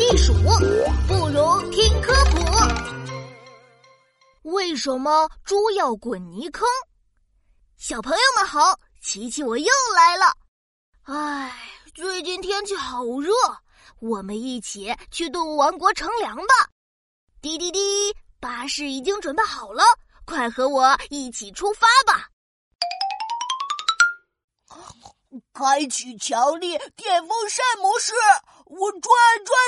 地鼠，不如听科普。为什么猪要滚泥坑？小朋友们好，琪琪我又来了。唉，最近天气好热，我们一起去动物王国乘凉吧。滴滴滴，巴士已经准备好了，快和我一起出发吧。开启强力电风扇模式，我转转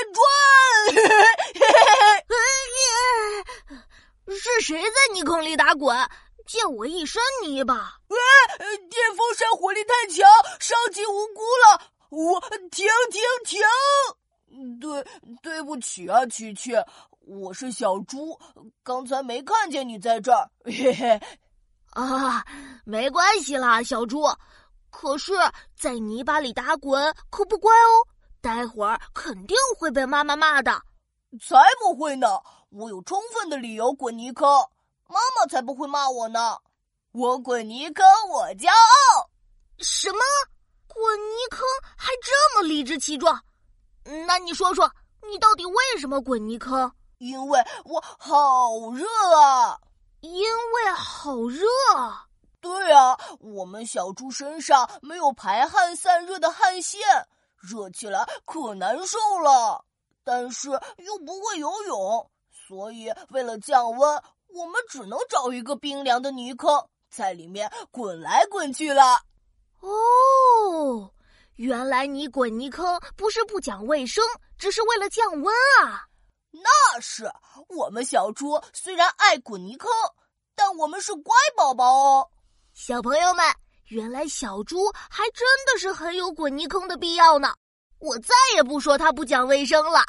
是谁在泥坑里打滚？溅我一身泥巴！电风扇火力太强，伤及无辜了！我停停停！对，对不起啊，琪琪，我是小猪，刚才没看见你在这儿。嘿 嘿，啊，没关系啦，小猪。可是，在泥巴里打滚可不乖哦，待会儿肯定会被妈妈骂的。才不会呢，我有充分的理由滚泥坑，妈妈才不会骂我呢。我滚泥坑，我骄傲。什么？滚泥坑还这么理直气壮？那你说说，你到底为什么滚泥坑？因为我好热啊！因为好热。对啊，我们小猪身上没有排汗散热的汗腺，热起来可难受了。但是又不会游泳，所以为了降温，我们只能找一个冰凉的泥坑，在里面滚来滚去了。哦，原来你滚泥坑不是不讲卫生，只是为了降温啊！那是，我们小猪虽然爱滚泥坑，但我们是乖宝宝哦。小朋友们，原来小猪还真的是很有滚泥坑的必要呢！我再也不说它不讲卫生了。